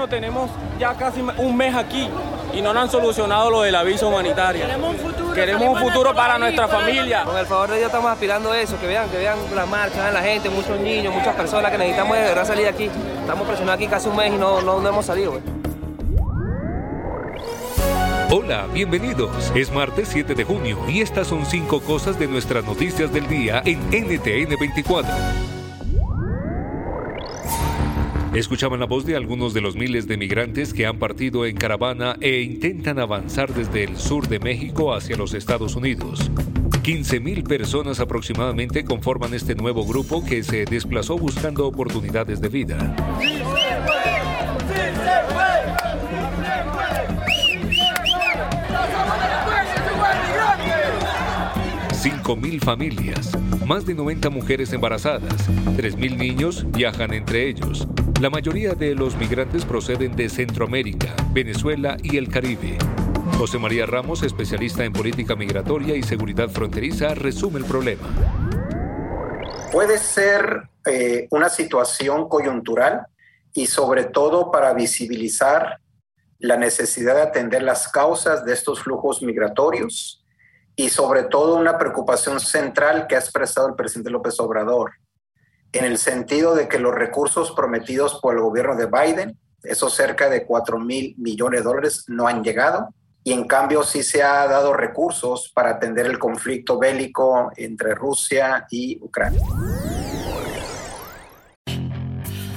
Hermano, tenemos ya casi un mes aquí y no nos han solucionado lo del aviso humanitario. Queremos un futuro, Queremos un futuro para nuestra familia. Con el favor de Dios estamos aspirando a eso, que vean, que vean la marcha, vean la gente, muchos niños, muchas personas que necesitamos de verdad salir de aquí. Estamos presionados aquí casi un mes y no, no, no hemos salido. güey. Hola, bienvenidos. Es martes 7 de junio y estas son cinco cosas de nuestras noticias del día en NTN 24. Escuchaban la voz de algunos de los miles de migrantes que han partido en caravana e intentan avanzar desde el sur de México hacia los Estados Unidos. 15.000 personas aproximadamente conforman este nuevo grupo que se desplazó buscando oportunidades de vida. 5.000 familias, más de 90 mujeres embarazadas, 3.000 niños viajan entre ellos. La mayoría de los migrantes proceden de Centroamérica, Venezuela y el Caribe. José María Ramos, especialista en política migratoria y seguridad fronteriza, resume el problema. Puede ser eh, una situación coyuntural y sobre todo para visibilizar la necesidad de atender las causas de estos flujos migratorios y sobre todo una preocupación central que ha expresado el presidente López Obrador, en el sentido de que los recursos prometidos por el gobierno de Biden, esos cerca de 4 mil millones de dólares, no han llegado. Y en cambio sí se ha dado recursos para atender el conflicto bélico entre Rusia y Ucrania.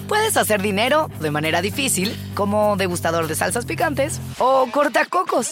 Puedes hacer dinero de manera difícil, como degustador de salsas picantes, o cortacocos,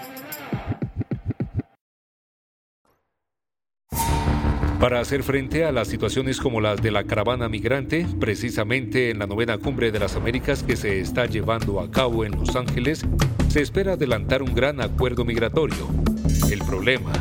Para hacer frente a las situaciones como las de la caravana migrante, precisamente en la novena cumbre de las Américas que se está llevando a cabo en Los Ángeles, se espera adelantar un gran acuerdo migratorio. El problema.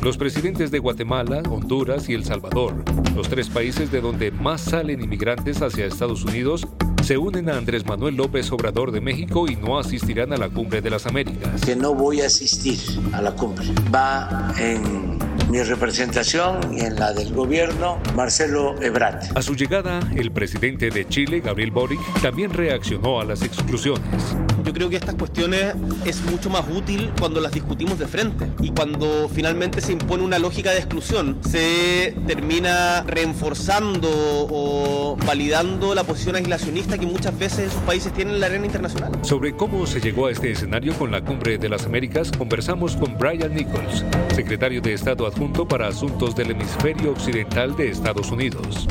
Los presidentes de Guatemala, Honduras y El Salvador, los tres países de donde más salen inmigrantes hacia Estados Unidos, se unen a Andrés Manuel López Obrador de México y no asistirán a la cumbre de las Américas. que no voy a asistir a la cumbre. Va en mi representación y en la del gobierno Marcelo Ebrard. A su llegada, el presidente de Chile, Gabriel Boric, también reaccionó a las exclusiones. Yo creo que estas cuestiones es mucho más útil cuando las discutimos de frente y cuando finalmente se impone una lógica de exclusión, se termina reforzando o validando la posición aislacionista que muchas veces esos países tienen en la arena internacional. Sobre cómo se llegó a este escenario con la cumbre de las Américas, conversamos con Brian Nichols, secretario de Estado adjunto para asuntos del hemisferio occidental de Estados Unidos.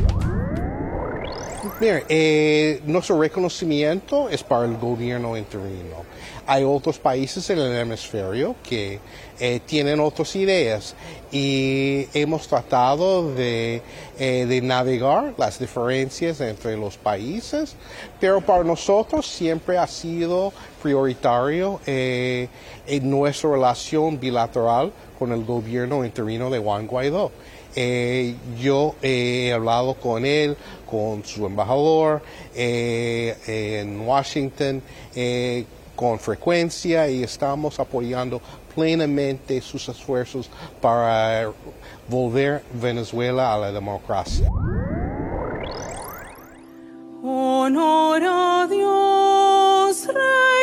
Mire, eh, nuestro reconocimiento es para el gobierno interino. Hay otros países en el hemisferio que eh, tienen otras ideas y hemos tratado de, eh, de navegar las diferencias entre los países, pero para nosotros siempre ha sido prioritario eh, en nuestra relación bilateral con el gobierno interino de Juan Guaidó. Eh, yo he hablado con él, con su embajador eh, en Washington eh, con frecuencia y estamos apoyando plenamente sus esfuerzos para volver Venezuela a la democracia. Honor Dios, Rey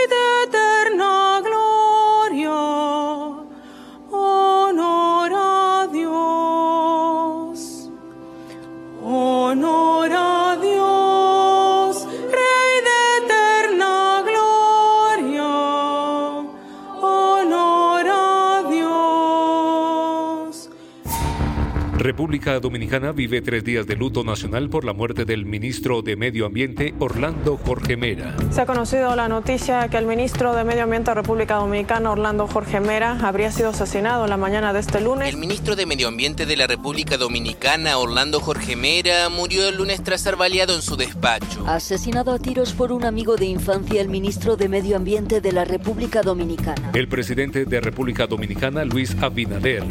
República Dominicana vive tres días de luto nacional por la muerte del ministro de Medio Ambiente, Orlando Jorge Mera. Se ha conocido la noticia que el ministro de Medio Ambiente de República Dominicana, Orlando Jorge Mera, habría sido asesinado en la mañana de este lunes. El ministro de Medio Ambiente de la República Dominicana, Orlando Jorge Mera, murió el lunes tras ser baleado en su despacho. Asesinado a tiros por un amigo de infancia, el ministro de Medio Ambiente de la República Dominicana. El presidente de República Dominicana, Luis Abinader,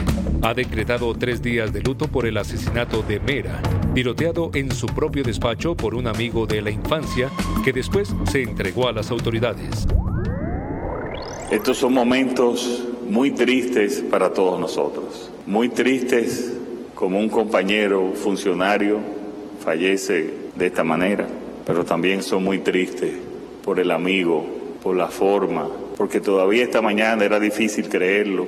ha decretado tres días de luto por el asesinato de Mera, tiroteado en su propio despacho por un amigo de la infancia que después se entregó a las autoridades. Estos son momentos muy tristes para todos nosotros, muy tristes como un compañero funcionario fallece de esta manera, pero también son muy tristes por el amigo, por la forma, porque todavía esta mañana era difícil creerlo.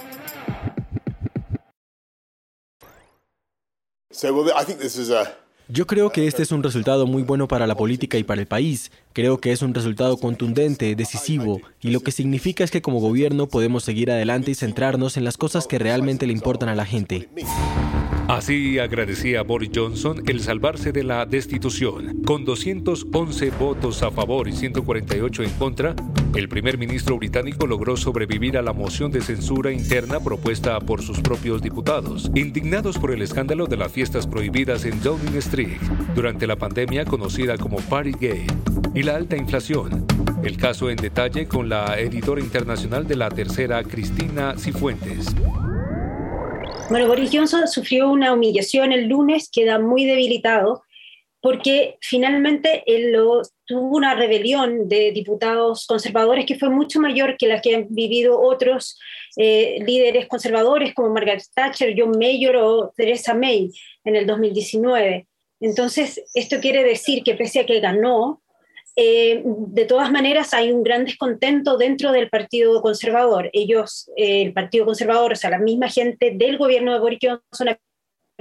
Yo creo que este es un resultado muy bueno para la política y para el país. Creo que es un resultado contundente, decisivo, y lo que significa es que como gobierno podemos seguir adelante y centrarnos en las cosas que realmente le importan a la gente. Así agradecía Boris Johnson el salvarse de la destitución. Con 211 votos a favor y 148 en contra, el primer ministro británico logró sobrevivir a la moción de censura interna propuesta por sus propios diputados, indignados por el escándalo de las fiestas prohibidas en Downing Street durante la pandemia conocida como Partygate y la alta inflación. El caso en detalle con la editora internacional de la tercera, Cristina Cifuentes. Bueno, Boris Johnson sufrió una humillación el lunes, queda muy debilitado, porque finalmente él lo, tuvo una rebelión de diputados conservadores que fue mucho mayor que la que han vivido otros eh, líderes conservadores como Margaret Thatcher, John Mayor o Theresa May en el 2019. Entonces, esto quiere decir que pese a que ganó, eh, de todas maneras hay un gran descontento dentro del Partido Conservador. Ellos, eh, el Partido Conservador, o sea, la misma gente del gobierno de Boris Johnson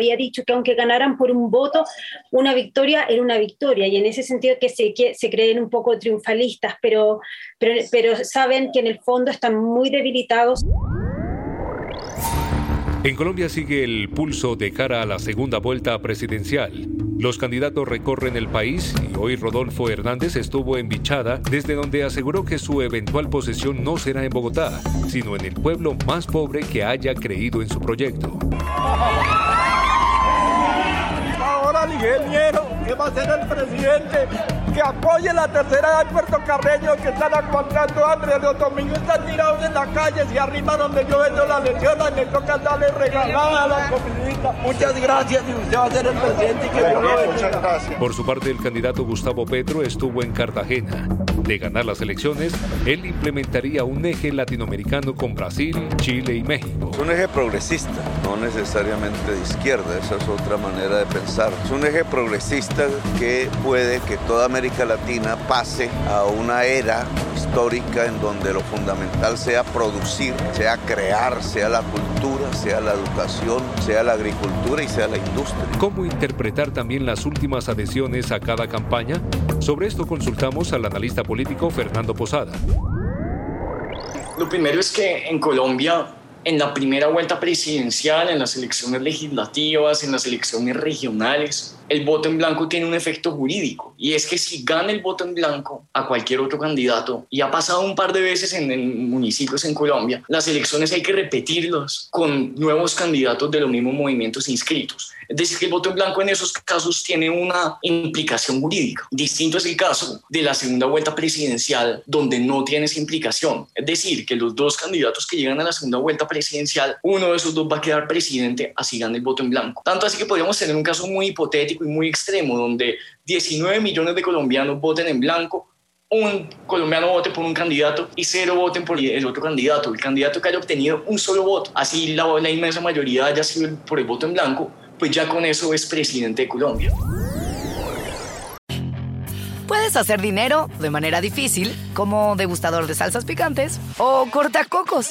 había dicho que aunque ganaran por un voto, una victoria era una victoria, y en ese sentido que se, que se creen un poco triunfalistas, pero, pero, pero saben que en el fondo están muy debilitados. En Colombia sigue el pulso de cara a la segunda vuelta presidencial. Los candidatos recorren el país y hoy Rodolfo Hernández estuvo en Bichada, desde donde aseguró que su eventual posesión no será en Bogotá, sino en el pueblo más pobre que haya creído en su proyecto. Ahora el ingeniero, que va a ser el presidente, que apoye la tercera edad puertocarreños que están aguantando hambre. Los domingos están tirados en la calle y arriba donde yo vendo la lección, me toca darle regalada a la comidita. Muchas gracias y usted va a ser el presidente y que Dios lo bendiga. Por su parte, el candidato Gustavo Petro estuvo en Cartagena. De ganar las elecciones, él implementaría un eje latinoamericano con Brasil, Chile y México. Un eje progresista, no necesariamente de izquierda, esa es otra manera de pensar. Es un eje progresista que puede que toda América Latina pase a una era histórica en donde lo fundamental sea producir, sea crear, sea la cultura, sea la educación, sea la agricultura y sea la industria. ¿Cómo interpretar también las últimas adhesiones a cada campaña? Sobre esto consultamos al analista político Fernando Posada. Lo primero es que en Colombia, en la primera vuelta presidencial, en las elecciones legislativas, en las elecciones regionales, el voto en blanco tiene un efecto jurídico y es que si gana el voto en blanco a cualquier otro candidato, y ha pasado un par de veces en, en municipios en Colombia, las elecciones hay que repetirlas con nuevos candidatos de los mismos movimientos inscritos. Es decir, que el voto en blanco en esos casos tiene una implicación jurídica. Distinto es el caso de la segunda vuelta presidencial, donde no tiene esa implicación. Es decir, que los dos candidatos que llegan a la segunda vuelta presidencial, uno de esos dos va a quedar presidente, así gana el voto en blanco. Tanto así que podríamos tener un caso muy hipotético y muy extremo, donde 19 millones de colombianos voten en blanco un colombiano vote por un candidato y cero voten por el otro candidato. El candidato que haya obtenido un solo voto, así la, la inmensa mayoría haya sido por el voto en blanco, pues ya con eso es presidente de Colombia. Puedes hacer dinero de manera difícil, como degustador de salsas picantes, o cortacocos,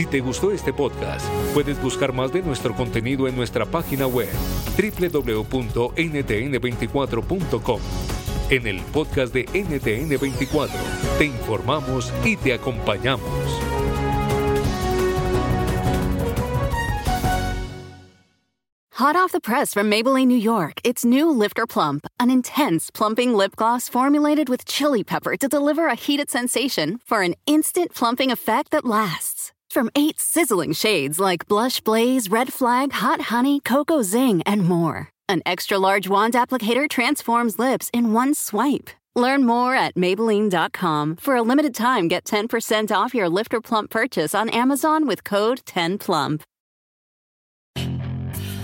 Si te gustó este podcast, puedes buscar más de nuestro contenido en nuestra página web www.ntn24.com. En el podcast de NTN24 te informamos y te acompañamos. Hot off the press from Maybelline, New York, it's new Lifter Plump, an intense plumping lip gloss formulated with chili pepper to deliver a heated sensation for an instant plumping effect that lasts. From eight sizzling shades like Blush Blaze, Red Flag, Hot Honey, Cocoa Zing, and more, an extra large wand applicator transforms lips in one swipe. Learn more at Maybelline.com. For a limited time, get 10% off your Lifter Plump purchase on Amazon with code 10PLUMP.